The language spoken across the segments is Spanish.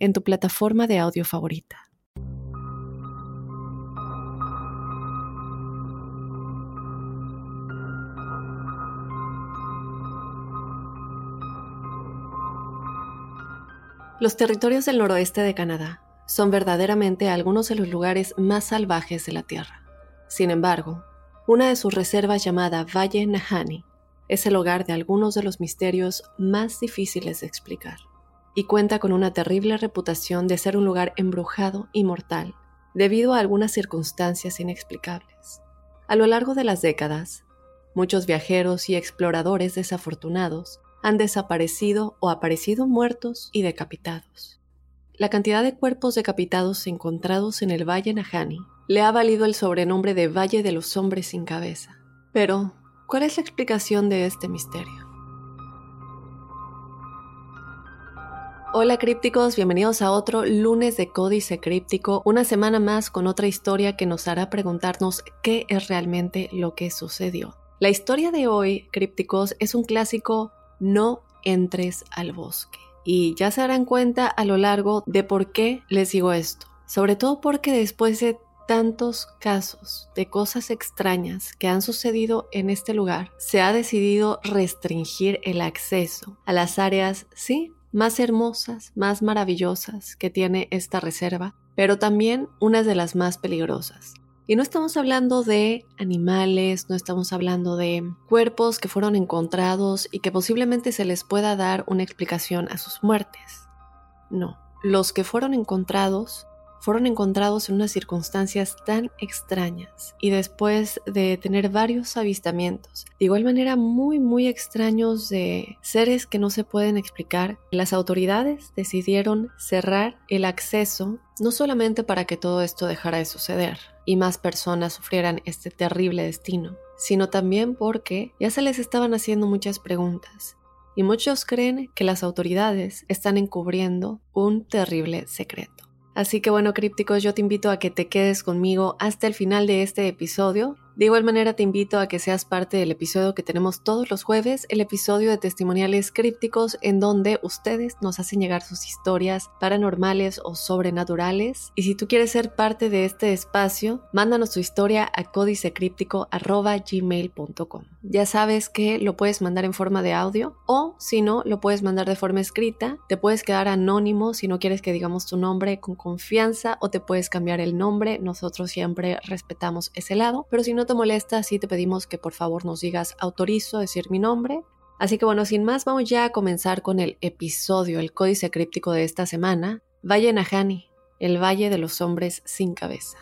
en tu plataforma de audio favorita. Los territorios del noroeste de Canadá son verdaderamente algunos de los lugares más salvajes de la Tierra. Sin embargo, una de sus reservas llamada Valle Nahani es el hogar de algunos de los misterios más difíciles de explicar y cuenta con una terrible reputación de ser un lugar embrujado y mortal, debido a algunas circunstancias inexplicables. A lo largo de las décadas, muchos viajeros y exploradores desafortunados han desaparecido o aparecido muertos y decapitados. La cantidad de cuerpos decapitados encontrados en el Valle Nahani le ha valido el sobrenombre de Valle de los Hombres sin Cabeza. Pero, ¿cuál es la explicación de este misterio? Hola crípticos, bienvenidos a otro lunes de Códice Críptico, una semana más con otra historia que nos hará preguntarnos qué es realmente lo que sucedió. La historia de hoy, crípticos, es un clásico no entres al bosque. Y ya se darán cuenta a lo largo de por qué les digo esto. Sobre todo porque después de tantos casos de cosas extrañas que han sucedido en este lugar, se ha decidido restringir el acceso a las áreas, sí, más hermosas, más maravillosas que tiene esta reserva, pero también unas de las más peligrosas. Y no estamos hablando de animales, no estamos hablando de cuerpos que fueron encontrados y que posiblemente se les pueda dar una explicación a sus muertes. No, los que fueron encontrados fueron encontrados en unas circunstancias tan extrañas y después de tener varios avistamientos, de igual manera muy muy extraños de seres que no se pueden explicar, las autoridades decidieron cerrar el acceso no solamente para que todo esto dejara de suceder y más personas sufrieran este terrible destino, sino también porque ya se les estaban haciendo muchas preguntas y muchos creen que las autoridades están encubriendo un terrible secreto. Así que bueno, crípticos, yo te invito a que te quedes conmigo hasta el final de este episodio de igual manera te invito a que seas parte del episodio que tenemos todos los jueves, el episodio de testimoniales crípticos en donde ustedes nos hacen llegar sus historias paranormales o sobrenaturales. Y si tú quieres ser parte de este espacio, mándanos tu historia a códicecríptico.gmail.com. Ya sabes que lo puedes mandar en forma de audio o si no, lo puedes mandar de forma escrita. Te puedes quedar anónimo si no quieres que digamos tu nombre con confianza o te puedes cambiar el nombre. Nosotros siempre respetamos ese lado, pero si no molesta, sí te pedimos que por favor nos digas autorizo decir mi nombre. Así que bueno, sin más, vamos ya a comenzar con el episodio, el códice críptico de esta semana, Valle Nahani, el Valle de los Hombres sin Cabeza.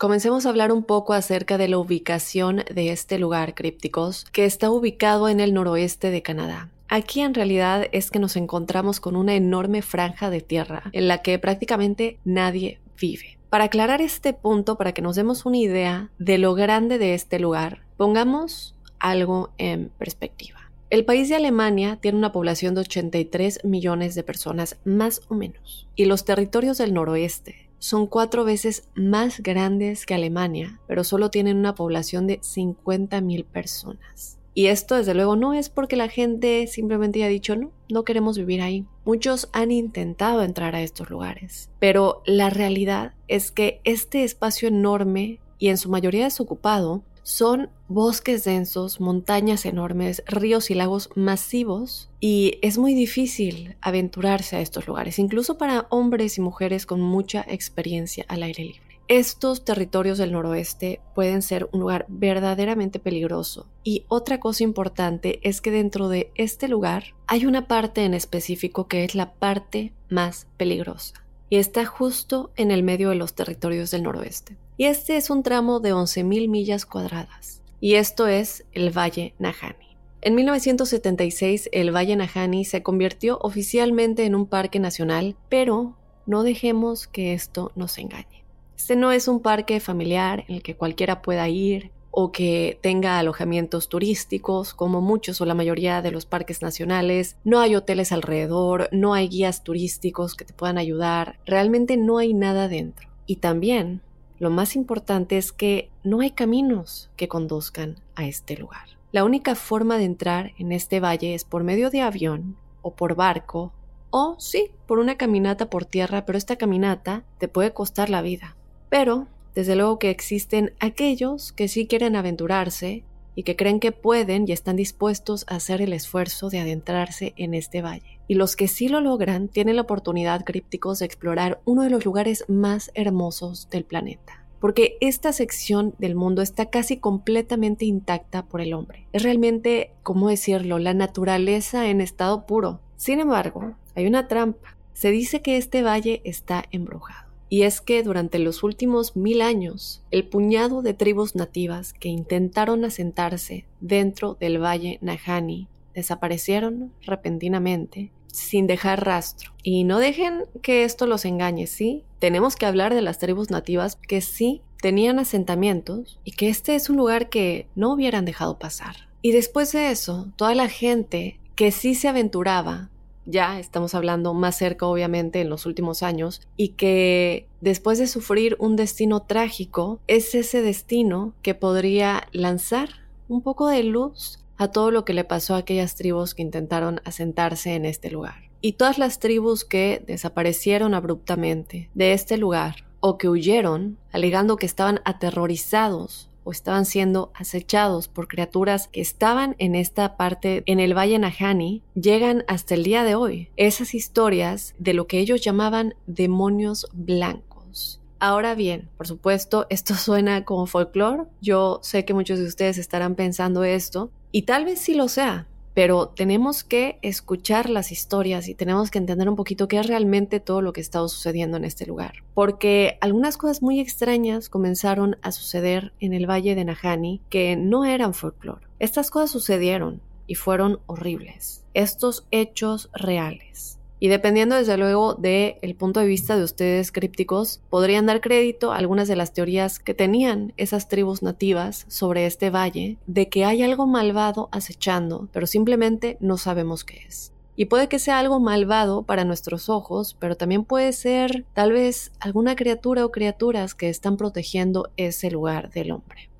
Comencemos a hablar un poco acerca de la ubicación de este lugar crípticos, que está ubicado en el noroeste de Canadá. Aquí en realidad es que nos encontramos con una enorme franja de tierra en la que prácticamente nadie vive. Para aclarar este punto, para que nos demos una idea de lo grande de este lugar, pongamos algo en perspectiva. El país de Alemania tiene una población de 83 millones de personas más o menos, y los territorios del noroeste son cuatro veces más grandes que Alemania, pero solo tienen una población de 50 mil personas. Y esto desde luego no es porque la gente simplemente haya dicho no, no queremos vivir ahí. Muchos han intentado entrar a estos lugares, pero la realidad es que este espacio enorme y en su mayoría desocupado son bosques densos, montañas enormes, ríos y lagos masivos y es muy difícil aventurarse a estos lugares, incluso para hombres y mujeres con mucha experiencia al aire libre. Estos territorios del noroeste pueden ser un lugar verdaderamente peligroso. Y otra cosa importante es que dentro de este lugar hay una parte en específico que es la parte más peligrosa. Y está justo en el medio de los territorios del noroeste. Y este es un tramo de 11.000 millas cuadradas. Y esto es el Valle Nahani. En 1976 el Valle Nahani se convirtió oficialmente en un parque nacional, pero no dejemos que esto nos engañe. Este no es un parque familiar en el que cualquiera pueda ir o que tenga alojamientos turísticos, como muchos o la mayoría de los parques nacionales. No hay hoteles alrededor, no hay guías turísticos que te puedan ayudar, realmente no hay nada dentro. Y también, lo más importante es que no hay caminos que conduzcan a este lugar. La única forma de entrar en este valle es por medio de avión o por barco o sí, por una caminata por tierra, pero esta caminata te puede costar la vida. Pero desde luego que existen aquellos que sí quieren aventurarse y que creen que pueden y están dispuestos a hacer el esfuerzo de adentrarse en este valle. Y los que sí lo logran tienen la oportunidad, crípticos, de explorar uno de los lugares más hermosos del planeta. Porque esta sección del mundo está casi completamente intacta por el hombre. Es realmente, ¿cómo decirlo?, la naturaleza en estado puro. Sin embargo, hay una trampa. Se dice que este valle está embrujado. Y es que durante los últimos mil años, el puñado de tribus nativas que intentaron asentarse dentro del valle Nahani desaparecieron repentinamente sin dejar rastro. Y no dejen que esto los engañe, ¿sí? Tenemos que hablar de las tribus nativas que sí tenían asentamientos y que este es un lugar que no hubieran dejado pasar. Y después de eso, toda la gente que sí se aventuraba ya estamos hablando más cerca obviamente en los últimos años, y que después de sufrir un destino trágico, es ese destino que podría lanzar un poco de luz a todo lo que le pasó a aquellas tribus que intentaron asentarse en este lugar. Y todas las tribus que desaparecieron abruptamente de este lugar o que huyeron, alegando que estaban aterrorizados o estaban siendo acechados por criaturas que estaban en esta parte, en el Valle Nahani, llegan hasta el día de hoy. Esas historias de lo que ellos llamaban demonios blancos. Ahora bien, por supuesto, esto suena como folclore. Yo sé que muchos de ustedes estarán pensando esto, y tal vez sí lo sea, pero tenemos que escuchar las historias y tenemos que entender un poquito qué es realmente todo lo que está sucediendo en este lugar. Porque algunas cosas muy extrañas comenzaron a suceder en el valle de Nahani que no eran folclore. Estas cosas sucedieron y fueron horribles. Estos hechos reales. Y dependiendo desde luego del el punto de vista de ustedes crípticos, podrían dar crédito a algunas de las teorías que tenían esas tribus nativas sobre este valle, de que hay algo malvado acechando, pero simplemente no sabemos qué es. Y puede que sea algo malvado para nuestros ojos, pero también puede ser tal vez alguna criatura o criaturas que están protegiendo ese lugar del hombre.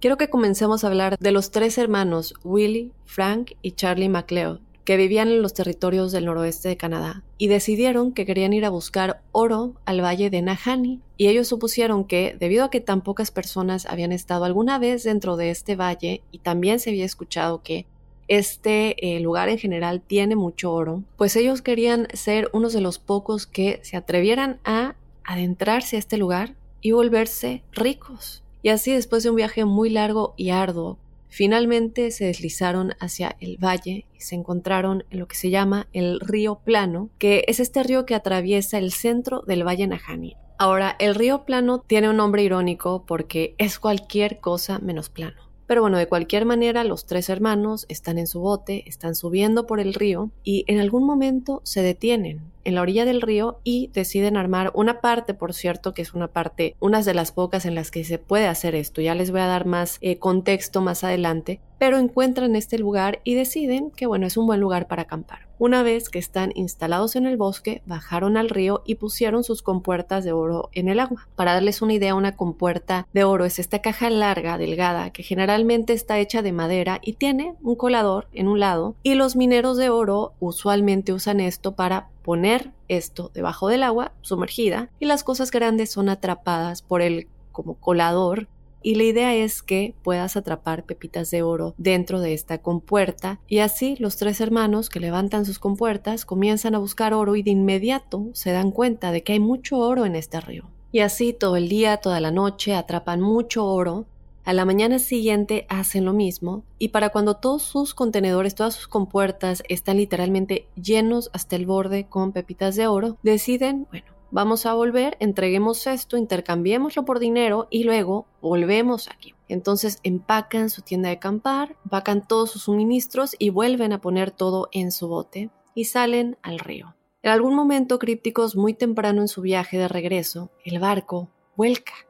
Quiero que comencemos a hablar de los tres hermanos, Willie, Frank y Charlie MacLeod, que vivían en los territorios del noroeste de Canadá y decidieron que querían ir a buscar oro al valle de Nahani y ellos supusieron que debido a que tan pocas personas habían estado alguna vez dentro de este valle y también se había escuchado que este eh, lugar en general tiene mucho oro, pues ellos querían ser unos de los pocos que se atrevieran a adentrarse a este lugar y volverse ricos. Y así después de un viaje muy largo y arduo, Finalmente se deslizaron hacia el valle y se encontraron en lo que se llama el río Plano, que es este río que atraviesa el centro del valle Najani. Ahora, el río Plano tiene un nombre irónico porque es cualquier cosa menos plano. Pero bueno, de cualquier manera, los tres hermanos están en su bote, están subiendo por el río y en algún momento se detienen en la orilla del río y deciden armar una parte, por cierto, que es una parte, unas de las pocas en las que se puede hacer esto. Ya les voy a dar más eh, contexto más adelante, pero encuentran este lugar y deciden que bueno, es un buen lugar para acampar. Una vez que están instalados en el bosque, bajaron al río y pusieron sus compuertas de oro en el agua. Para darles una idea, una compuerta de oro es esta caja larga, delgada, que generalmente está hecha de madera y tiene un colador en un lado, y los mineros de oro usualmente usan esto para poner esto debajo del agua, sumergida, y las cosas grandes son atrapadas por el como colador y la idea es que puedas atrapar pepitas de oro dentro de esta compuerta y así los tres hermanos que levantan sus compuertas comienzan a buscar oro y de inmediato se dan cuenta de que hay mucho oro en este río. Y así todo el día, toda la noche atrapan mucho oro a la mañana siguiente hacen lo mismo y para cuando todos sus contenedores, todas sus compuertas están literalmente llenos hasta el borde con pepitas de oro, deciden, bueno, vamos a volver, entreguemos esto, intercambiémoslo por dinero y luego volvemos aquí. Entonces empacan su tienda de acampar, empacan todos sus suministros y vuelven a poner todo en su bote y salen al río. En algún momento crípticos muy temprano en su viaje de regreso, el barco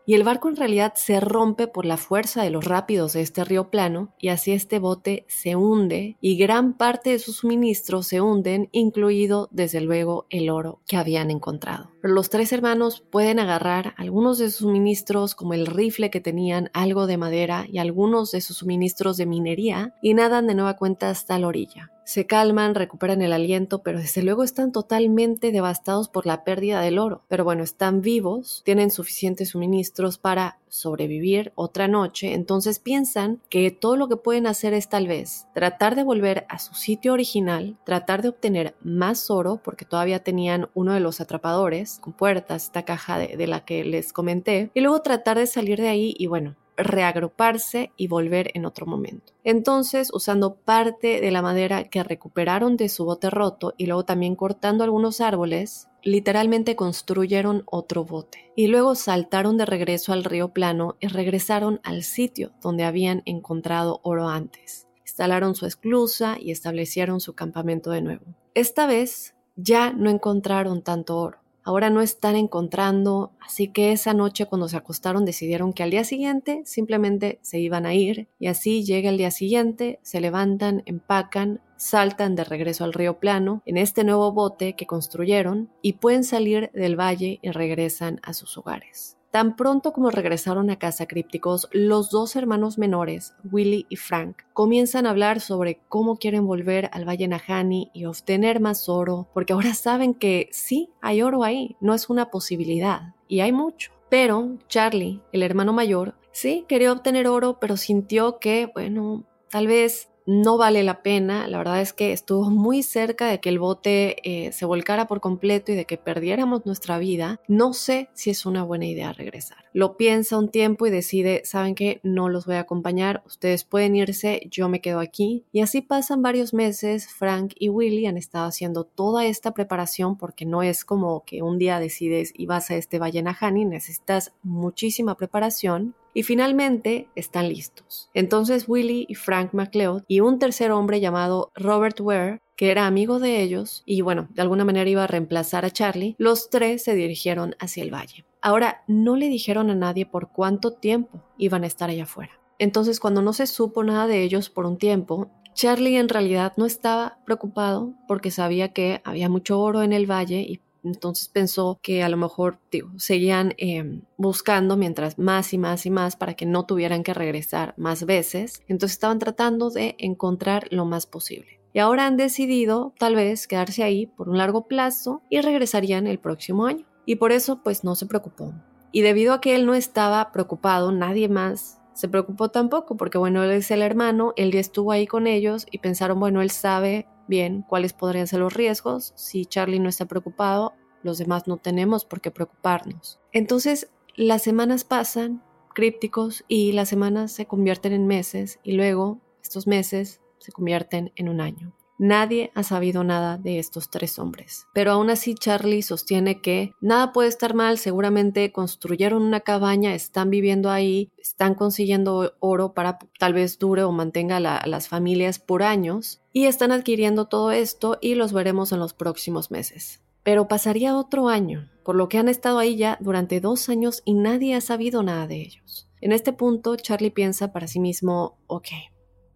y el barco en realidad se rompe por la fuerza de los rápidos de este río plano y así este bote se hunde y gran parte de sus suministros se hunden, incluido desde luego el oro que habían encontrado. Pero los tres hermanos pueden agarrar algunos de sus suministros como el rifle que tenían, algo de madera y algunos de sus suministros de minería y nadan de nueva cuenta hasta la orilla. Se calman, recuperan el aliento, pero desde luego están totalmente devastados por la pérdida del oro. Pero bueno, están vivos, tienen suficientes suministros para sobrevivir otra noche, entonces piensan que todo lo que pueden hacer es tal vez tratar de volver a su sitio original, tratar de obtener más oro, porque todavía tenían uno de los atrapadores con puertas, esta caja de, de la que les comenté, y luego tratar de salir de ahí y bueno, reagruparse y volver en otro momento. Entonces, usando parte de la madera que recuperaron de su bote roto y luego también cortando algunos árboles, literalmente construyeron otro bote. Y luego saltaron de regreso al río plano y regresaron al sitio donde habían encontrado oro antes. Instalaron su esclusa y establecieron su campamento de nuevo. Esta vez ya no encontraron tanto oro ahora no están encontrando, así que esa noche cuando se acostaron decidieron que al día siguiente simplemente se iban a ir y así llega el día siguiente, se levantan, empacan, saltan de regreso al río plano en este nuevo bote que construyeron y pueden salir del valle y regresan a sus hogares. Tan pronto como regresaron a casa crípticos, los dos hermanos menores, Willy y Frank, comienzan a hablar sobre cómo quieren volver al Valle Nahani y obtener más oro, porque ahora saben que sí, hay oro ahí, no es una posibilidad, y hay mucho. Pero Charlie, el hermano mayor, sí quería obtener oro, pero sintió que, bueno, tal vez no vale la pena. La verdad es que estuvo muy cerca de que el bote eh, se volcara por completo y de que perdiéramos nuestra vida. No sé si es una buena idea regresar. Lo piensa un tiempo y decide, saben que no los voy a acompañar, ustedes pueden irse, yo me quedo aquí. Y así pasan varios meses, Frank y Willy han estado haciendo toda esta preparación porque no es como que un día decides y vas a este Valle Nahani, necesitas muchísima preparación y finalmente están listos. Entonces Willy y Frank MacLeod y un tercer hombre llamado Robert Ware, que era amigo de ellos y bueno, de alguna manera iba a reemplazar a Charlie, los tres se dirigieron hacia el valle. Ahora, no le dijeron a nadie por cuánto tiempo iban a estar allá afuera. Entonces, cuando no se supo nada de ellos por un tiempo, Charlie en realidad no estaba preocupado porque sabía que había mucho oro en el valle y entonces pensó que a lo mejor seguían em, buscando mientras más y más y más para que no tuvieran que regresar más veces. Entonces estaban tratando de encontrar lo más posible. Y ahora han decidido tal vez quedarse ahí por un largo plazo y regresarían el próximo año. Y por eso pues no se preocupó. Y debido a que él no estaba preocupado, nadie más se preocupó tampoco, porque bueno, él es el hermano, él ya estuvo ahí con ellos y pensaron, bueno, él sabe bien cuáles podrían ser los riesgos. Si Charlie no está preocupado, los demás no tenemos por qué preocuparnos. Entonces, las semanas pasan crípticos y las semanas se convierten en meses y luego estos meses se convierten en un año. Nadie ha sabido nada de estos tres hombres. Pero aún así Charlie sostiene que nada puede estar mal, seguramente construyeron una cabaña, están viviendo ahí, están consiguiendo oro para tal vez dure o mantenga a las familias por años y están adquiriendo todo esto y los veremos en los próximos meses. Pero pasaría otro año, por lo que han estado ahí ya durante dos años y nadie ha sabido nada de ellos. En este punto, Charlie piensa para sí mismo, ok,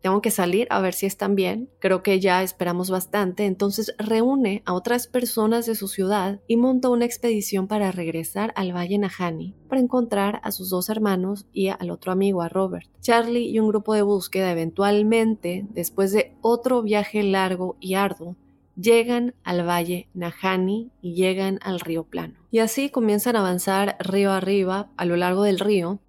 tengo que salir a ver si están bien, creo que ya esperamos bastante, entonces reúne a otras personas de su ciudad y monta una expedición para regresar al Valle Nahani para encontrar a sus dos hermanos y al otro amigo, a Robert. Charlie y un grupo de búsqueda eventualmente, después de otro viaje largo y arduo, llegan al valle Nahani y llegan al río plano. Y así comienzan a avanzar río arriba a lo largo del río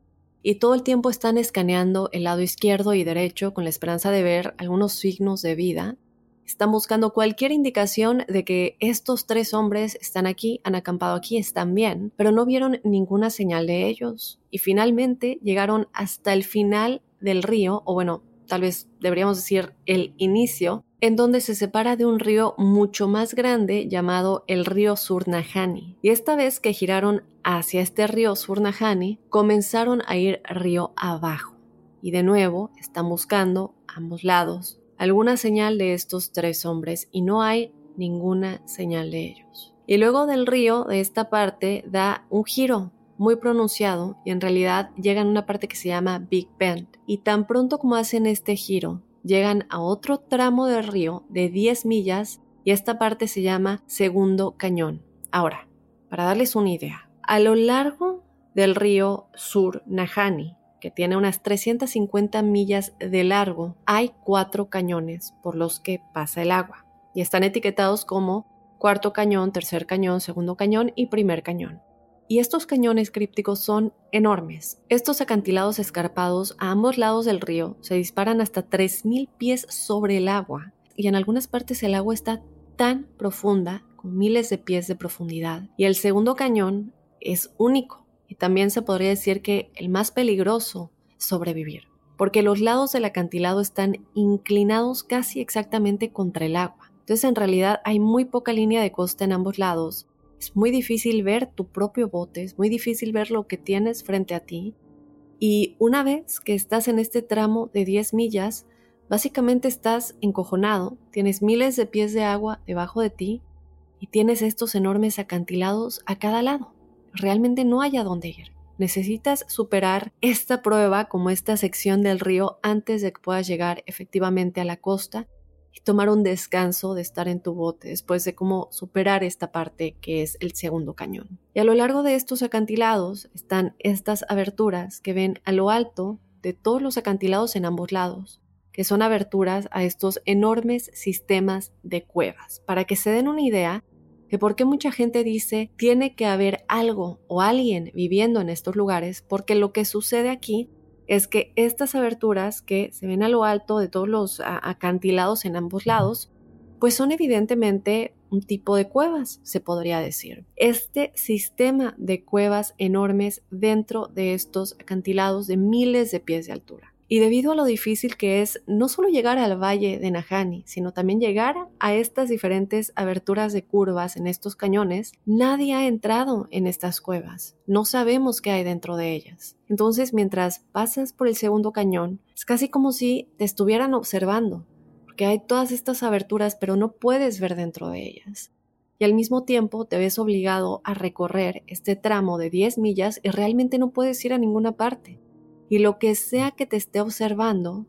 y todo el tiempo están escaneando el lado izquierdo y derecho con la esperanza de ver algunos signos de vida. Están buscando cualquier indicación de que estos tres hombres están aquí, han acampado aquí, están bien, pero no vieron ninguna señal de ellos. Y finalmente llegaron hasta el final del río, o bueno, tal vez deberíamos decir el inicio, en donde se separa de un río mucho más grande llamado el río Surnahani. Y esta vez que giraron hacia este río Surnahani, comenzaron a ir río abajo. Y de nuevo están buscando ambos lados alguna señal de estos tres hombres y no hay ninguna señal de ellos. Y luego del río, de esta parte, da un giro muy pronunciado y en realidad llegan a una parte que se llama Big Bend. Y tan pronto como hacen este giro, llegan a otro tramo del río de 10 millas y esta parte se llama Segundo Cañón. Ahora, para darles una idea, a lo largo del río Sur Nahani, que tiene unas 350 millas de largo, hay cuatro cañones por los que pasa el agua y están etiquetados como cuarto cañón, tercer cañón, segundo cañón y primer cañón. Y estos cañones crípticos son enormes. Estos acantilados escarpados a ambos lados del río se disparan hasta 3.000 pies sobre el agua y en algunas partes el agua está tan profunda, con miles de pies de profundidad. Y el segundo cañón es único y también se podría decir que el más peligroso sobrevivir, porque los lados del acantilado están inclinados casi exactamente contra el agua. Entonces en realidad hay muy poca línea de costa en ambos lados es muy difícil ver tu propio bote, es muy difícil ver lo que tienes frente a ti. Y una vez que estás en este tramo de 10 millas, básicamente estás encojonado, tienes miles de pies de agua debajo de ti y tienes estos enormes acantilados a cada lado. Realmente no hay a dónde ir. Necesitas superar esta prueba como esta sección del río antes de que puedas llegar efectivamente a la costa y tomar un descanso de estar en tu bote después de cómo superar esta parte que es el segundo cañón. Y a lo largo de estos acantilados están estas aberturas que ven a lo alto de todos los acantilados en ambos lados, que son aberturas a estos enormes sistemas de cuevas. Para que se den una idea de por qué mucha gente dice tiene que haber algo o alguien viviendo en estos lugares, porque lo que sucede aquí es que estas aberturas que se ven a lo alto de todos los acantilados en ambos lados, pues son evidentemente un tipo de cuevas, se podría decir. Este sistema de cuevas enormes dentro de estos acantilados de miles de pies de altura. Y debido a lo difícil que es no solo llegar al valle de Nahani, sino también llegar a estas diferentes aberturas de curvas en estos cañones, nadie ha entrado en estas cuevas. No sabemos qué hay dentro de ellas. Entonces, mientras pasas por el segundo cañón, es casi como si te estuvieran observando, porque hay todas estas aberturas, pero no puedes ver dentro de ellas. Y al mismo tiempo te ves obligado a recorrer este tramo de 10 millas y realmente no puedes ir a ninguna parte y lo que sea que te esté observando,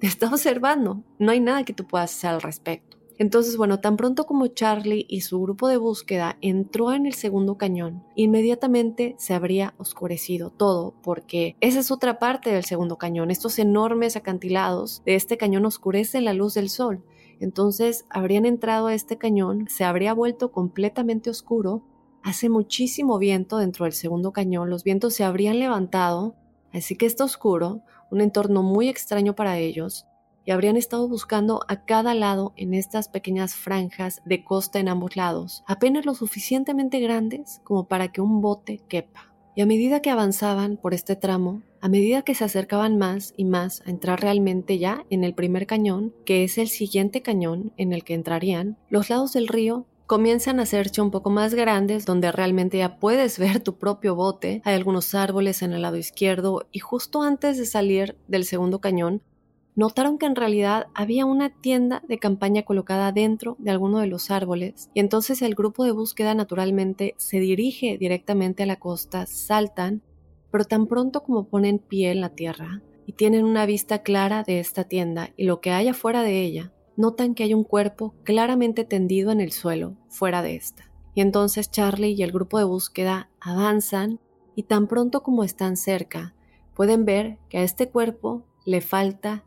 te está observando. No hay nada que tú puedas hacer al respecto. Entonces, bueno, tan pronto como Charlie y su grupo de búsqueda entró en el segundo cañón, inmediatamente se habría oscurecido todo, porque esa es otra parte del segundo cañón. Estos enormes acantilados de este cañón oscurecen la luz del sol. Entonces, habrían entrado a este cañón, se habría vuelto completamente oscuro. Hace muchísimo viento dentro del segundo cañón, los vientos se habrían levantado Así que está oscuro, un entorno muy extraño para ellos, y habrían estado buscando a cada lado en estas pequeñas franjas de costa en ambos lados, apenas lo suficientemente grandes como para que un bote quepa. Y a medida que avanzaban por este tramo, a medida que se acercaban más y más a entrar realmente ya en el primer cañón, que es el siguiente cañón en el que entrarían, los lados del río comienzan a hacerse un poco más grandes donde realmente ya puedes ver tu propio bote. Hay algunos árboles en el lado izquierdo y justo antes de salir del segundo cañón notaron que en realidad había una tienda de campaña colocada dentro de alguno de los árboles y entonces el grupo de búsqueda naturalmente se dirige directamente a la costa, saltan, pero tan pronto como ponen pie en la tierra y tienen una vista clara de esta tienda y lo que hay afuera de ella, notan que hay un cuerpo claramente tendido en el suelo, fuera de esta. Y entonces Charlie y el grupo de búsqueda avanzan y tan pronto como están cerca, pueden ver que a este cuerpo le falta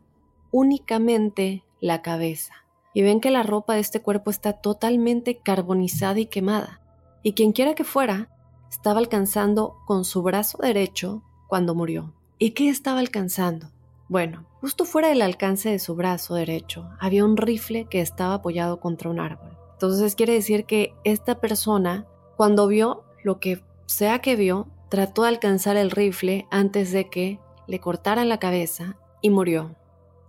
únicamente la cabeza. Y ven que la ropa de este cuerpo está totalmente carbonizada y quemada. Y quien quiera que fuera, estaba alcanzando con su brazo derecho cuando murió. ¿Y qué estaba alcanzando? Bueno, justo fuera del alcance de su brazo derecho había un rifle que estaba apoyado contra un árbol. Entonces quiere decir que esta persona, cuando vio lo que sea que vio, trató de alcanzar el rifle antes de que le cortaran la cabeza y murió.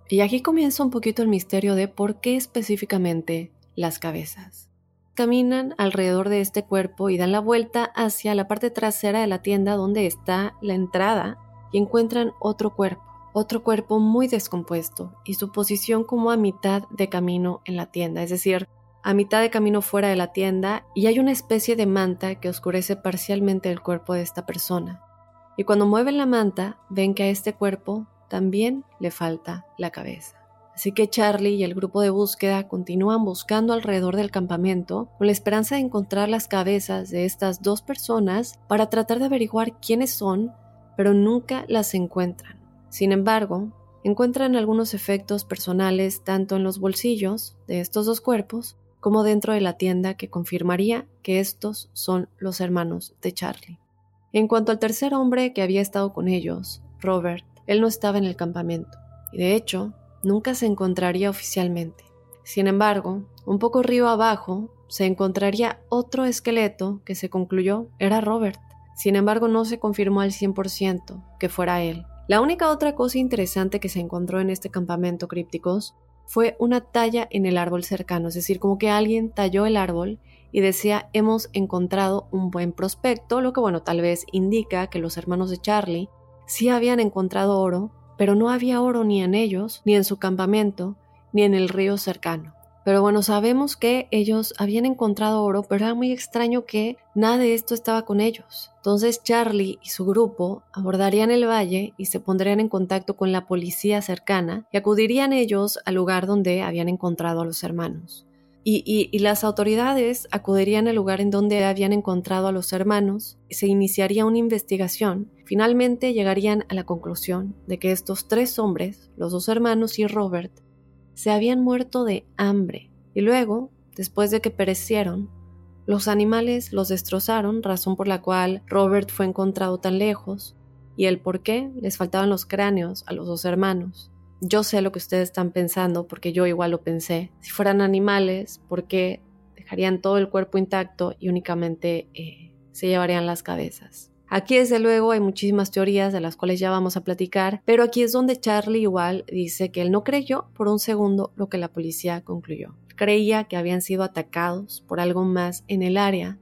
Y aquí comienza un poquito el misterio de por qué específicamente las cabezas. Caminan alrededor de este cuerpo y dan la vuelta hacia la parte trasera de la tienda donde está la entrada y encuentran otro cuerpo, otro cuerpo muy descompuesto y su posición como a mitad de camino en la tienda, es decir, a mitad de camino fuera de la tienda y hay una especie de manta que oscurece parcialmente el cuerpo de esta persona. Y cuando mueven la manta, ven que a este cuerpo también le falta la cabeza. Así que Charlie y el grupo de búsqueda continúan buscando alrededor del campamento con la esperanza de encontrar las cabezas de estas dos personas para tratar de averiguar quiénes son, pero nunca las encuentran. Sin embargo, encuentran algunos efectos personales tanto en los bolsillos de estos dos cuerpos como dentro de la tienda que confirmaría que estos son los hermanos de Charlie. En cuanto al tercer hombre que había estado con ellos, Robert, él no estaba en el campamento y de hecho nunca se encontraría oficialmente. Sin embargo, un poco río abajo se encontraría otro esqueleto que se concluyó era Robert. Sin embargo, no se confirmó al 100% que fuera él. La única otra cosa interesante que se encontró en este campamento crípticos fue una talla en el árbol cercano, es decir, como que alguien talló el árbol y decía hemos encontrado un buen prospecto, lo que bueno, tal vez indica que los hermanos de Charlie sí habían encontrado oro, pero no había oro ni en ellos, ni en su campamento, ni en el río cercano. Pero bueno, sabemos que ellos habían encontrado oro, pero era muy extraño que nada de esto estaba con ellos. Entonces Charlie y su grupo abordarían el valle y se pondrían en contacto con la policía cercana y acudirían ellos al lugar donde habían encontrado a los hermanos. Y, las autoridades acudirían al lugar en donde habían encontrado a los hermanos, se iniciaría una investigación. Finalmente llegarían a la conclusión de que estos tres hombres, los dos hermanos y Robert, se habían muerto de hambre. Y luego, después de que perecieron, los animales los destrozaron, razón por la cual Robert fue encontrado tan lejos, y el por qué les faltaban los cráneos a los dos hermanos. Yo sé lo que ustedes están pensando porque yo igual lo pensé. Si fueran animales, ¿por qué dejarían todo el cuerpo intacto y únicamente eh, se llevarían las cabezas? Aquí desde luego hay muchísimas teorías de las cuales ya vamos a platicar, pero aquí es donde Charlie igual dice que él no creyó por un segundo lo que la policía concluyó. Creía que habían sido atacados por algo más en el área,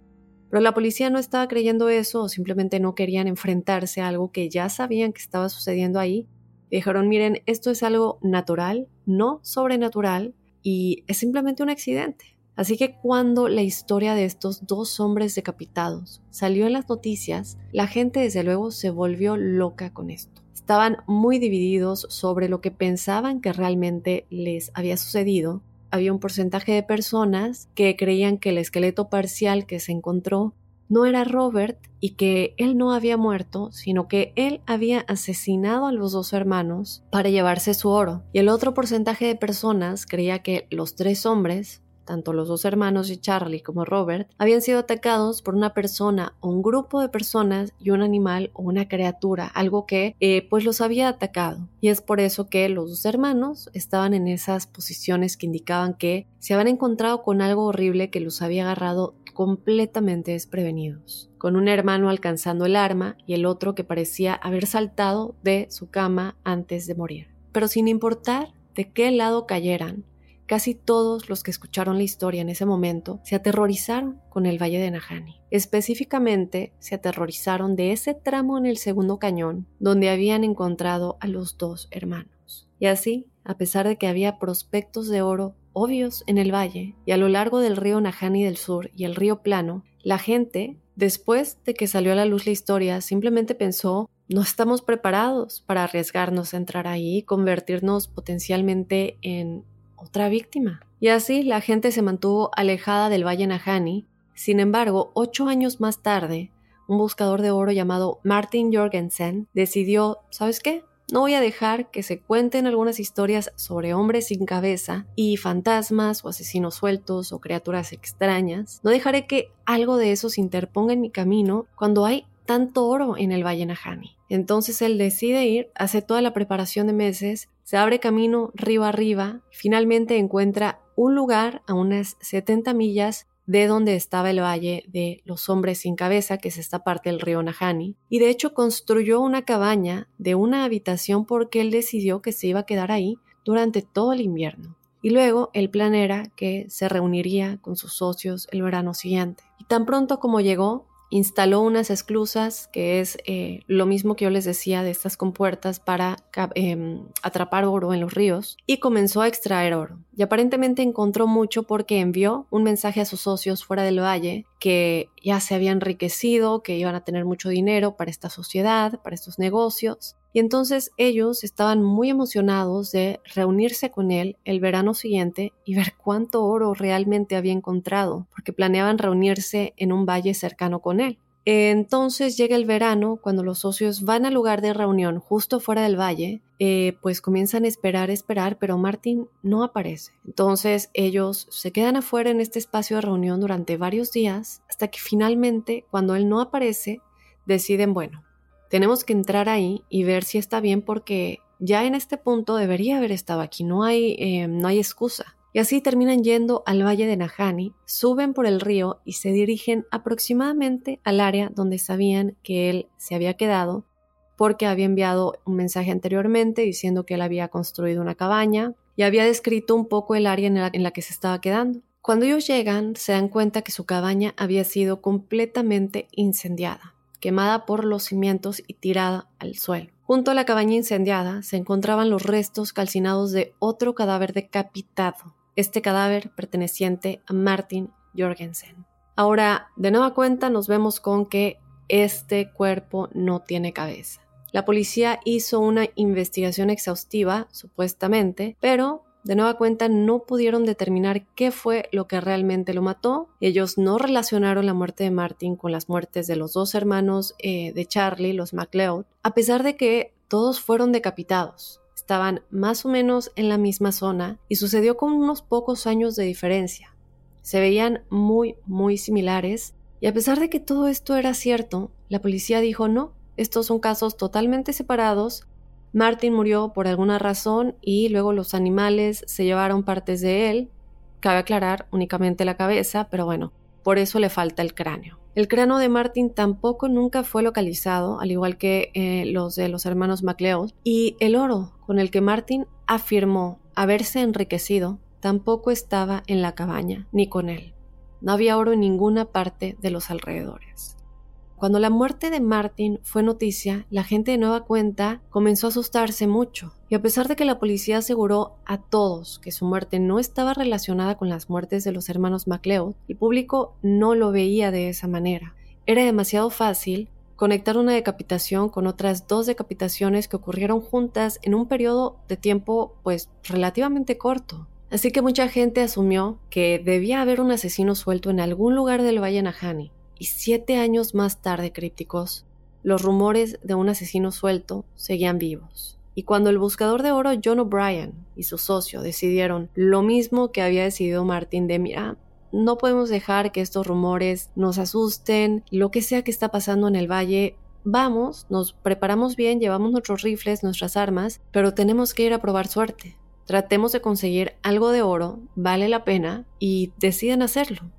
pero la policía no estaba creyendo eso o simplemente no querían enfrentarse a algo que ya sabían que estaba sucediendo ahí dijeron, miren, esto es algo natural, no sobrenatural, y es simplemente un accidente. Así que cuando la historia de estos dos hombres decapitados salió en las noticias, la gente desde luego se volvió loca con esto. Estaban muy divididos sobre lo que pensaban que realmente les había sucedido. Había un porcentaje de personas que creían que el esqueleto parcial que se encontró no era Robert y que él no había muerto, sino que él había asesinado a los dos hermanos para llevarse su oro. Y el otro porcentaje de personas creía que los tres hombres, tanto los dos hermanos y Charlie como Robert, habían sido atacados por una persona o un grupo de personas y un animal o una criatura, algo que eh, pues los había atacado. Y es por eso que los dos hermanos estaban en esas posiciones que indicaban que se habían encontrado con algo horrible que los había agarrado completamente desprevenidos, con un hermano alcanzando el arma y el otro que parecía haber saltado de su cama antes de morir. Pero sin importar de qué lado cayeran, casi todos los que escucharon la historia en ese momento se aterrorizaron con el Valle de Najani. Específicamente se aterrorizaron de ese tramo en el segundo cañón donde habían encontrado a los dos hermanos. Y así, a pesar de que había prospectos de oro obvios en el valle y a lo largo del río Najani del Sur y el río Plano, la gente, después de que salió a la luz la historia, simplemente pensó, no estamos preparados para arriesgarnos a entrar ahí y convertirnos potencialmente en otra víctima. Y así la gente se mantuvo alejada del valle Najani. Sin embargo, ocho años más tarde, un buscador de oro llamado Martin Jorgensen decidió, ¿sabes qué? No voy a dejar que se cuenten algunas historias sobre hombres sin cabeza y fantasmas o asesinos sueltos o criaturas extrañas. No dejaré que algo de eso se interponga en mi camino cuando hay tanto oro en el Valle Najani. Entonces él decide ir, hace toda la preparación de meses, se abre camino río arriba, finalmente encuentra un lugar a unas 70 millas de donde estaba el valle de los hombres sin cabeza, que es esta parte del río Najani, y de hecho construyó una cabaña de una habitación porque él decidió que se iba a quedar ahí durante todo el invierno. Y luego el plan era que se reuniría con sus socios el verano siguiente. Y tan pronto como llegó, instaló unas esclusas, que es eh, lo mismo que yo les decía de estas compuertas para em, atrapar oro en los ríos, y comenzó a extraer oro. Y aparentemente encontró mucho porque envió un mensaje a sus socios fuera del valle que ya se había enriquecido, que iban a tener mucho dinero para esta sociedad, para estos negocios. Y entonces ellos estaban muy emocionados de reunirse con él el verano siguiente y ver cuánto oro realmente había encontrado, porque planeaban reunirse en un valle cercano con él. Entonces llega el verano, cuando los socios van al lugar de reunión justo fuera del valle, eh, pues comienzan a esperar, esperar, pero Martin no aparece. Entonces ellos se quedan afuera en este espacio de reunión durante varios días, hasta que finalmente, cuando él no aparece, deciden, bueno, tenemos que entrar ahí y ver si está bien porque ya en este punto debería haber estado aquí, no hay, eh, no hay excusa. Y así terminan yendo al valle de Nahani, suben por el río y se dirigen aproximadamente al área donde sabían que él se había quedado porque había enviado un mensaje anteriormente diciendo que él había construido una cabaña y había descrito un poco el área en la, en la que se estaba quedando. Cuando ellos llegan, se dan cuenta que su cabaña había sido completamente incendiada quemada por los cimientos y tirada al suelo. Junto a la cabaña incendiada se encontraban los restos calcinados de otro cadáver decapitado, este cadáver perteneciente a Martin Jorgensen. Ahora, de nueva cuenta, nos vemos con que este cuerpo no tiene cabeza. La policía hizo una investigación exhaustiva, supuestamente, pero de nueva cuenta no pudieron determinar qué fue lo que realmente lo mató. Ellos no relacionaron la muerte de Martin con las muertes de los dos hermanos eh, de Charlie, los MacLeod, a pesar de que todos fueron decapitados. Estaban más o menos en la misma zona y sucedió con unos pocos años de diferencia. Se veían muy, muy similares y a pesar de que todo esto era cierto, la policía dijo no, estos son casos totalmente separados Martin murió por alguna razón y luego los animales se llevaron partes de él. Cabe aclarar únicamente la cabeza, pero bueno, por eso le falta el cráneo. El cráneo de Martin tampoco nunca fue localizado, al igual que eh, los de los hermanos MacLeod, y el oro con el que Martin afirmó haberse enriquecido tampoco estaba en la cabaña ni con él. No había oro en ninguna parte de los alrededores. Cuando la muerte de Martin fue noticia, la gente de nueva cuenta comenzó a asustarse mucho, y a pesar de que la policía aseguró a todos que su muerte no estaba relacionada con las muertes de los hermanos MacLeod, el público no lo veía de esa manera. Era demasiado fácil conectar una decapitación con otras dos decapitaciones que ocurrieron juntas en un periodo de tiempo pues relativamente corto. Así que mucha gente asumió que debía haber un asesino suelto en algún lugar del Valle Nahani, y siete años más tarde, crípticos, los rumores de un asesino suelto seguían vivos. Y cuando el buscador de oro John O'Brien y su socio decidieron lo mismo que había decidido Martin de mira, no podemos dejar que estos rumores nos asusten, lo que sea que está pasando en el valle, vamos, nos preparamos bien, llevamos nuestros rifles, nuestras armas, pero tenemos que ir a probar suerte. Tratemos de conseguir algo de oro, vale la pena, y deciden hacerlo.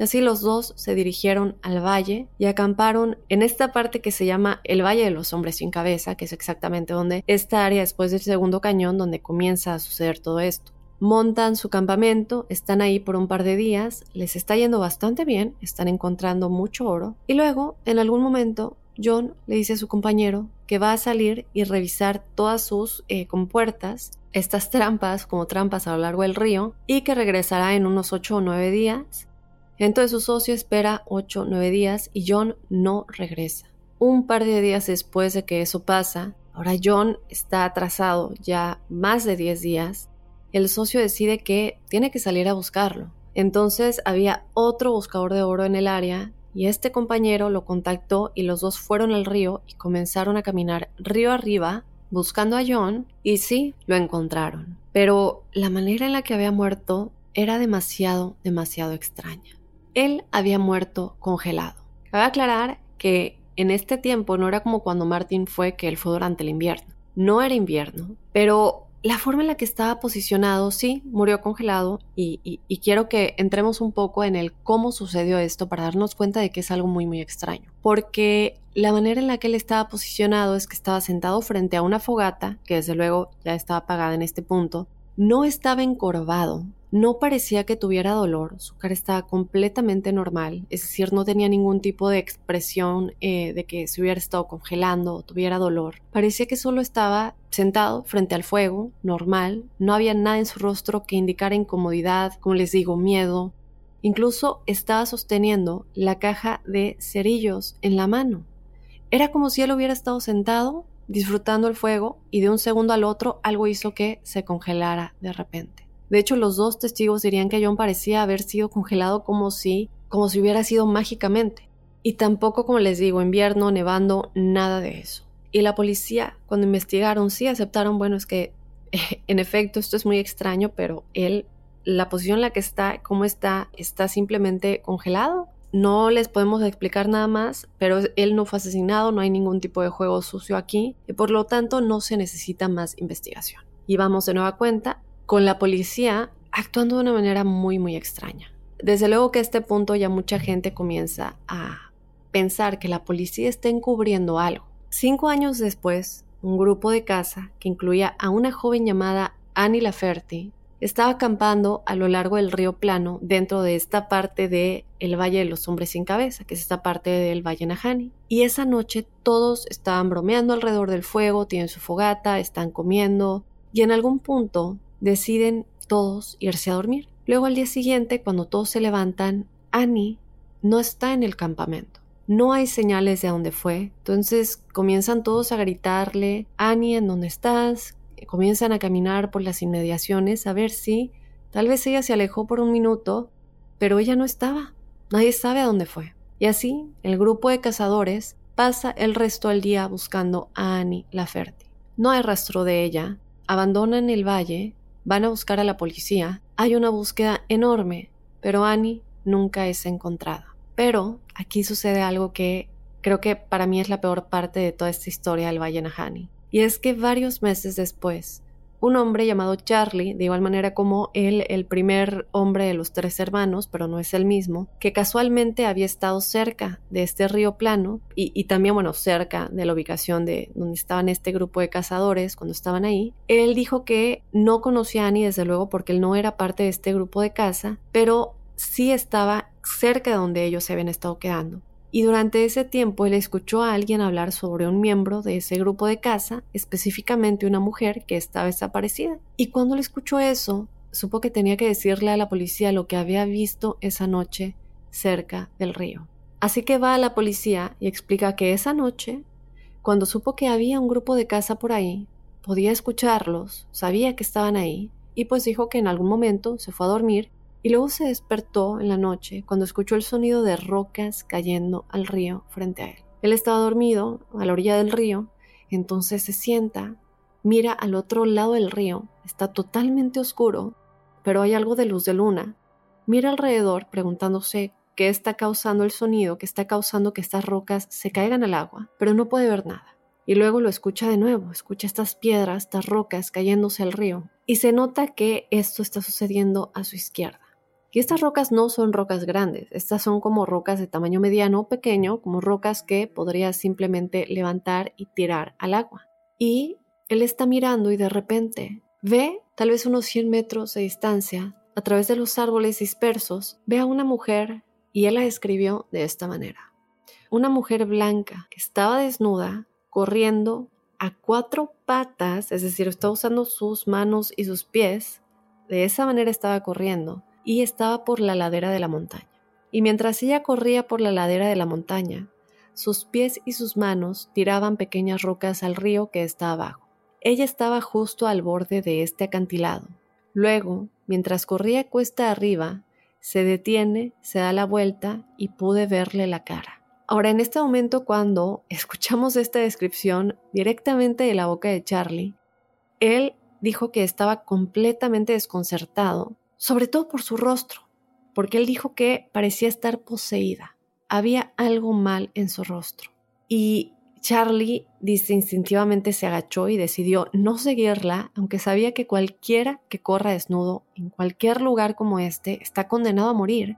Así los dos se dirigieron al valle y acamparon en esta parte que se llama el Valle de los Hombres sin Cabeza, que es exactamente donde esta área después del segundo cañón donde comienza a suceder todo esto. Montan su campamento, están ahí por un par de días, les está yendo bastante bien, están encontrando mucho oro y luego, en algún momento, John le dice a su compañero que va a salir y revisar todas sus eh, compuertas, estas trampas como trampas a lo largo del río, y que regresará en unos 8 o 9 días entonces su socio espera 8 o 9 días y John no regresa. Un par de días después de que eso pasa, ahora John está atrasado ya más de 10 días, el socio decide que tiene que salir a buscarlo. Entonces había otro buscador de oro en el área y este compañero lo contactó y los dos fueron al río y comenzaron a caminar río arriba buscando a John y sí, lo encontraron. Pero la manera en la que había muerto era demasiado, demasiado extraña él había muerto congelado. Cabe aclarar que en este tiempo no era como cuando Martin fue, que él fue durante el invierno. No era invierno, pero la forma en la que estaba posicionado, sí, murió congelado y, quiero que entremos un poco en el cómo sucedió esto para darnos cuenta de que es algo muy, muy extraño. Porque la manera en la que él estaba posicionado es que estaba sentado frente a una fogata, que desde luego ya estaba apagada en este punto, no estaba encorvado, no parecía que tuviera dolor, su cara estaba completamente normal, es decir, no tenía ningún tipo de expresión eh, de que se hubiera estado congelando o tuviera dolor. Parecía que solo estaba sentado frente al fuego, normal, no había nada en su rostro que indicara incomodidad, como les digo, miedo. Incluso estaba sosteniendo la caja de cerillos en la mano. Era como si él hubiera estado sentado disfrutando el fuego y de un segundo al otro algo hizo que se congelara de repente. De hecho, los dos testigos dirían que John parecía haber sido congelado como si, como si hubiera sido mágicamente. Y tampoco, como les digo, invierno, nevando, nada de eso. Y la policía, cuando investigaron, sí aceptaron, bueno, es que en efecto esto es muy extraño, pero él, la posición en la que está, cómo está, está simplemente congelado. No les podemos explicar nada más, pero él no fue asesinado, no hay ningún tipo de juego sucio aquí y por lo tanto no se necesita más investigación. Y vamos de nueva cuenta con la policía actuando de una manera muy, muy extraña. Desde luego que a este punto ya mucha gente comienza a pensar que la policía está encubriendo algo. Cinco años después, un grupo de caza que incluía a una joven llamada Annie Laferty estaba acampando a lo largo del río Plano dentro de esta parte del el Valle de los Hombres sin Cabeza, que es esta parte del Valle Najani. Y esa noche todos estaban bromeando alrededor del fuego, tienen su fogata, están comiendo, y en algún punto deciden todos irse a dormir. Luego al día siguiente, cuando todos se levantan, Annie no está en el campamento. No hay señales de dónde fue. Entonces comienzan todos a gritarle, Annie, ¿en dónde estás? Comienzan a caminar por las inmediaciones a ver si tal vez ella se alejó por un minuto, pero ella no estaba. Nadie sabe a dónde fue. Y así, el grupo de cazadores pasa el resto del día buscando a Annie Laferti. No hay rastro de ella. Abandonan el valle Van a buscar a la policía. Hay una búsqueda enorme, pero Annie nunca es encontrada. Pero aquí sucede algo que creo que para mí es la peor parte de toda esta historia del Valle Nahani. Y es que varios meses después, un hombre llamado Charlie, de igual manera como él, el primer hombre de los tres hermanos, pero no es el mismo, que casualmente había estado cerca de este río plano y, también, bueno, cerca de la ubicación de donde estaban este grupo de cazadores cuando estaban ahí, él dijo que no conocía a Annie desde luego porque él no era parte de este grupo de caza, pero sí estaba cerca de donde ellos se habían estado quedando y durante ese tiempo él escuchó a alguien hablar sobre un miembro de ese grupo de casa, específicamente una mujer que estaba desaparecida. Y cuando le escuchó eso, supo que tenía que decirle a la policía lo que había visto esa noche cerca del río. Así que va a la policía y explica que esa noche, cuando supo que había un grupo de casa por ahí, podía escucharlos, sabía que estaban ahí, y pues dijo que en algún momento se fue a dormir y luego se despertó en la noche cuando escuchó el sonido de rocas cayendo al río frente a él. Él estaba dormido a la orilla del río, entonces se sienta, mira al otro lado del río, está totalmente oscuro, pero hay algo de luz de luna. Mira alrededor preguntándose qué está causando el sonido, qué está causando que estas rocas se caigan al agua, pero no puede ver nada. Y luego lo escucha de nuevo, escucha estas piedras, estas rocas cayéndose al río, y se nota que esto está sucediendo a su izquierda. Y estas rocas no son rocas grandes, estas son como rocas de tamaño mediano o pequeño, como rocas que podrías simplemente levantar y tirar al agua. Y él está mirando y de repente ve, tal vez unos 100 metros de distancia, a través de los árboles dispersos, ve a una mujer y él la describió de esta manera. Una mujer blanca que estaba desnuda, corriendo a cuatro patas, es decir, estaba usando sus manos y sus pies, de esa manera estaba corriendo y estaba por la ladera de la montaña. Y mientras ella corría por la ladera de la montaña, sus pies y sus manos tiraban pequeñas rocas al río que está abajo. Ella estaba justo al borde de este acantilado. Luego, mientras corría cuesta arriba, se detiene, se da la vuelta y pude verle la cara. Ahora, en este momento, cuando escuchamos esta descripción directamente de la boca de Charlie, él dijo que estaba completamente desconcertado sobre todo por su rostro, porque él dijo que parecía estar poseída. Había algo mal en su rostro. Y Charlie dice instintivamente se agachó y decidió no seguirla, aunque sabía que cualquiera que corra desnudo en cualquier lugar como este está condenado a morir.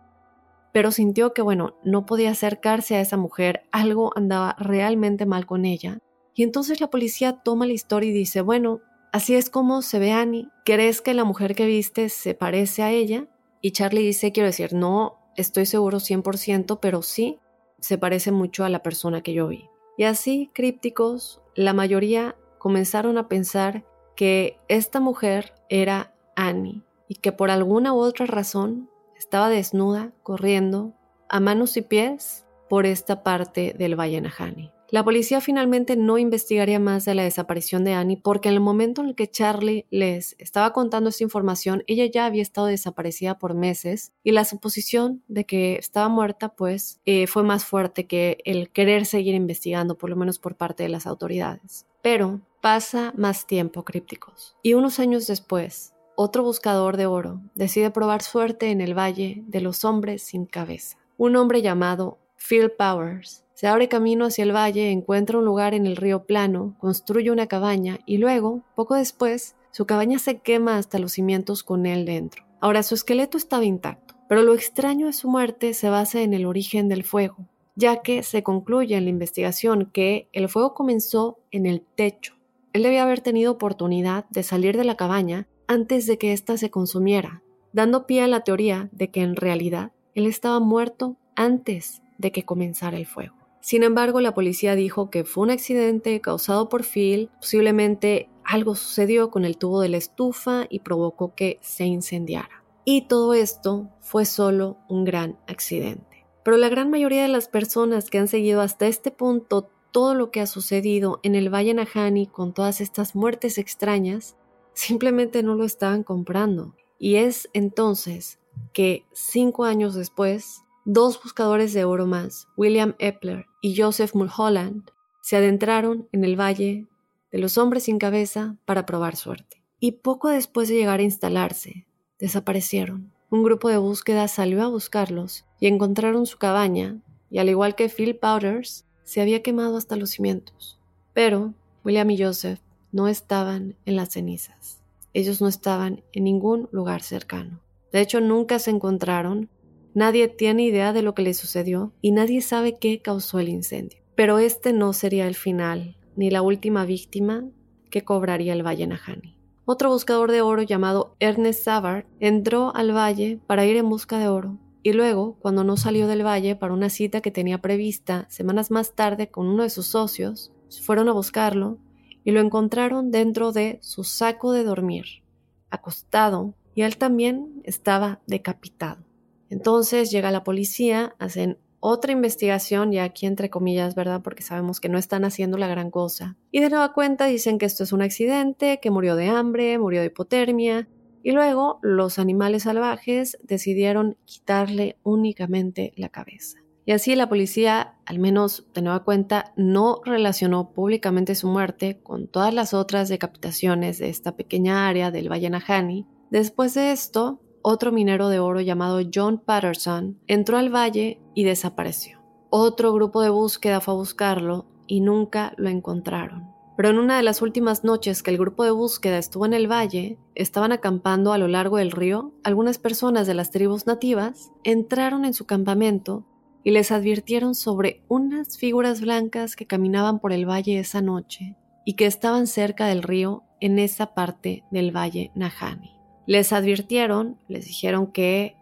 Pero sintió que, bueno, no podía acercarse a esa mujer, algo andaba realmente mal con ella. Y entonces la policía toma la historia y dice, bueno, así es como se ve Annie, ¿crees que la mujer que viste se parece a ella? Y Charlie dice, quiero decir, no estoy seguro 100%, pero sí se parece mucho a la persona que yo vi. Y así, crípticos, la mayoría comenzaron a pensar que esta mujer era Annie y que por alguna u otra razón estaba desnuda, corriendo, a manos y pies, por esta parte del Valle Nahani. La policía finalmente no investigaría más de la desaparición de Annie porque en el momento en el que Charlie les estaba contando esta información, ella ya había estado desaparecida por meses y la suposición de que estaba muerta pues eh, fue más fuerte que el querer seguir investigando, por lo menos por parte de las autoridades. Pero pasa más tiempo, crípticos. Y unos años después, otro buscador de oro decide probar suerte en el Valle de los Hombres sin Cabeza. Un hombre llamado Phil Powers se abre camino hacia el valle, encuentra un lugar en el río plano, construye una cabaña y luego, poco después, su cabaña se quema hasta los cimientos con él dentro. Ahora su esqueleto estaba intacto, pero lo extraño de su muerte se basa en el origen del fuego, ya que se concluye en la investigación que el fuego comenzó en el techo. Él debía haber tenido oportunidad de salir de la cabaña antes de que ésta se consumiera, dando pie a la teoría de que en realidad él estaba muerto antes de que comenzara el fuego. Sin embargo, la policía dijo que fue un accidente causado por Phil, posiblemente algo sucedió con el tubo de la estufa y provocó que se incendiara. Y todo esto fue solo un gran accidente. Pero la gran mayoría de las personas que han seguido hasta este punto todo lo que ha sucedido en el Valle Nahani con todas estas muertes extrañas, simplemente no lo estaban comprando. Y es entonces que cinco años después, dos buscadores de oro más, William Epler y Joseph Mulholland, se adentraron en el valle de los hombres sin cabeza para probar suerte. Y poco después de llegar a instalarse, desaparecieron. Un grupo de búsqueda salió a buscarlos y encontraron su cabaña, y al igual que Phil Powders, se había quemado hasta los cimientos. Pero William y Joseph no estaban en las cenizas. Ellos no estaban en ningún lugar cercano. De hecho, nunca se encontraron Nadie tiene idea de lo que le sucedió y nadie sabe qué causó el incendio. Pero este no sería el final, ni la última víctima que cobraría el Valle Nahani. Otro buscador de oro llamado Ernest Savard entró al valle para ir en busca de oro y luego, cuando no salió del valle para una cita que tenía prevista semanas más tarde con uno de sus socios, fueron a buscarlo y lo encontraron dentro de su saco de dormir, acostado, y él también estaba decapitado. Entonces llega la policía, hacen otra investigación, ya aquí entre comillas, ¿verdad? Porque sabemos que no están haciendo la gran cosa. Y de nueva cuenta dicen que esto es un accidente, que murió de hambre, murió de hipotermia. Y luego los animales salvajes decidieron quitarle únicamente la cabeza. Y así la policía, al menos de nueva cuenta, no relacionó públicamente su muerte con todas las otras decapitaciones de esta pequeña área del Valle Nahani. Después de esto, otro minero de oro llamado John Patterson entró al valle y desapareció. Otro grupo de búsqueda fue a buscarlo y nunca lo encontraron. Pero en una de las últimas noches que el grupo de búsqueda estuvo en el valle, estaban acampando a lo largo del río, algunas personas de las tribus nativas entraron en su campamento y les advirtieron sobre unas figuras blancas que caminaban por el valle esa noche y que estaban cerca del río en esa parte del valle Nahani. Les advirtieron, les dijeron que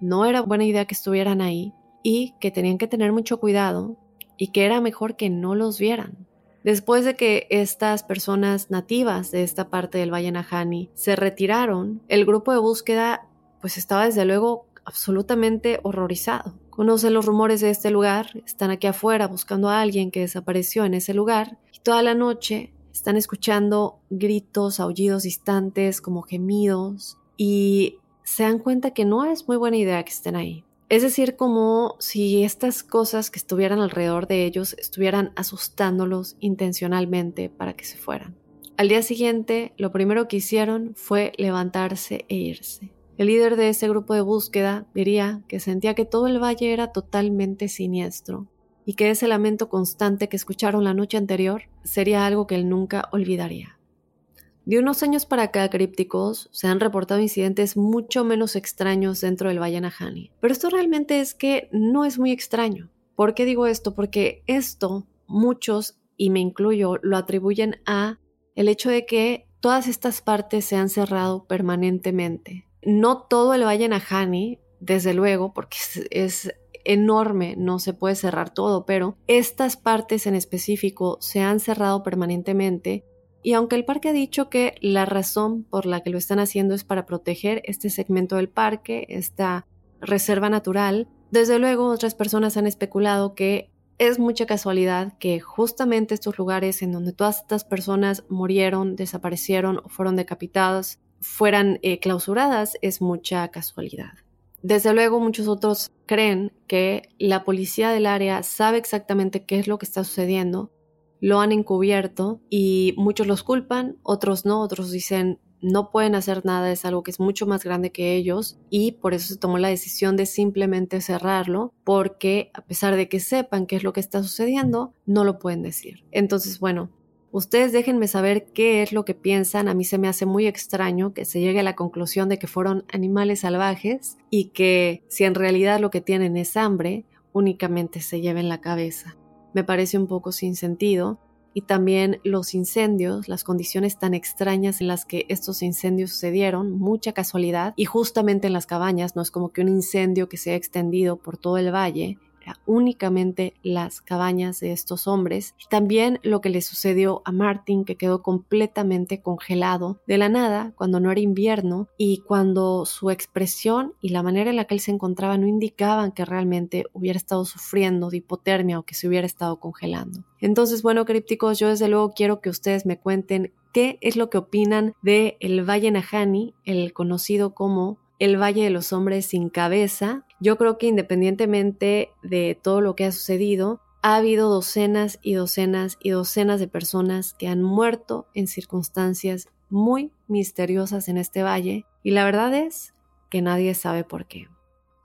no era buena idea que estuvieran ahí y que tenían que tener mucho cuidado y que era mejor que no los vieran. Después de que estas personas nativas de esta parte del Valle Nahani se retiraron, el grupo de búsqueda pues estaba desde luego absolutamente horrorizado. Conocen los rumores de este lugar, están aquí afuera buscando a alguien que desapareció en ese lugar y toda la noche están escuchando gritos, aullidos distantes, como gemidos, y se dan cuenta que no es muy buena idea que estén ahí. Es decir, como si estas cosas que estuvieran alrededor de ellos estuvieran asustándolos intencionalmente para que se fueran. Al día siguiente, lo primero que hicieron fue levantarse e irse. El líder de ese grupo de búsqueda diría que sentía que todo el valle era totalmente siniestro y que ese lamento constante que escucharon la noche anterior sería algo que él nunca olvidaría. De unos años para acá, crípticos, se han reportado incidentes mucho menos extraños dentro del Valle Nahani. Pero esto realmente es que no es muy extraño. ¿Por qué digo esto? Porque esto muchos, y me incluyo, lo atribuyen a el hecho de que todas estas partes se han cerrado permanentemente. No todo el Valle Nahani, desde luego, porque es, enorme, no se puede cerrar todo, pero estas partes en específico se han cerrado permanentemente y aunque el parque ha dicho que la razón por la que lo están haciendo es para proteger este segmento del parque, esta reserva natural, desde luego otras personas han especulado que es mucha casualidad que justamente estos lugares en donde todas estas personas murieron, desaparecieron o fueron decapitadas fueran eh, clausuradas, es mucha casualidad. Desde luego muchos otros creen que la policía del área sabe exactamente qué es lo que está sucediendo lo han encubierto y muchos los culpan, otros no, otros dicen no pueden hacer nada, es algo que es mucho más grande que ellos y por eso se tomó la decisión de simplemente cerrarlo porque a pesar de que sepan qué es lo que está sucediendo, no lo pueden decir. Entonces, bueno, ustedes déjenme saber qué es lo que piensan. A mí se me hace muy extraño que se llegue a la conclusión de que fueron animales salvajes y que si en realidad lo que tienen es hambre, únicamente se lleven la cabeza me parece un poco sin sentido. Y también los incendios, las condiciones tan extrañas en las que estos incendios sucedieron, mucha casualidad, y justamente en las cabañas, no es como que un incendio que se ha extendido por todo el valle, únicamente las cabañas de estos hombres y también lo que le sucedió a Martin que quedó completamente congelado de la nada cuando no era invierno y cuando su expresión y la manera en la que él se encontraba no indicaban que realmente hubiera estado sufriendo de hipotermia o que se hubiera estado congelando. Entonces, bueno, crípticos, yo desde luego quiero que ustedes me cuenten qué es lo que opinan de el Valle Nahani, el conocido como el Valle de los Hombres sin cabeza. Yo creo que independientemente de todo lo que ha sucedido, ha habido docenas y docenas y docenas de personas que han muerto en circunstancias muy misteriosas en este valle y la verdad es que nadie sabe por qué.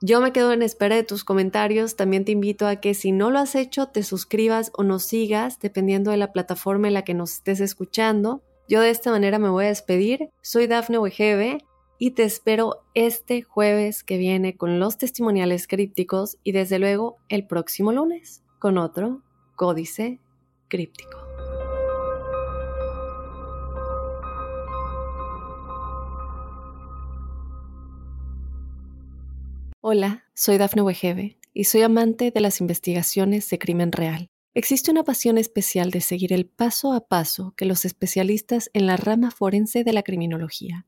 Yo me quedo en espera de tus comentarios. También te invito a que si no lo has hecho, te suscribas o nos sigas, dependiendo de la plataforma en la que nos estés escuchando. Yo de esta manera me voy a despedir. Soy Dafne Wegebe y te espero este jueves que viene con los testimoniales crípticos y desde luego el próximo lunes con otro códice críptico. Hola, soy Dafne Wegebe y soy amante de las investigaciones de crimen real. Existe una pasión especial de seguir el paso a paso que los especialistas en la rama forense de la criminología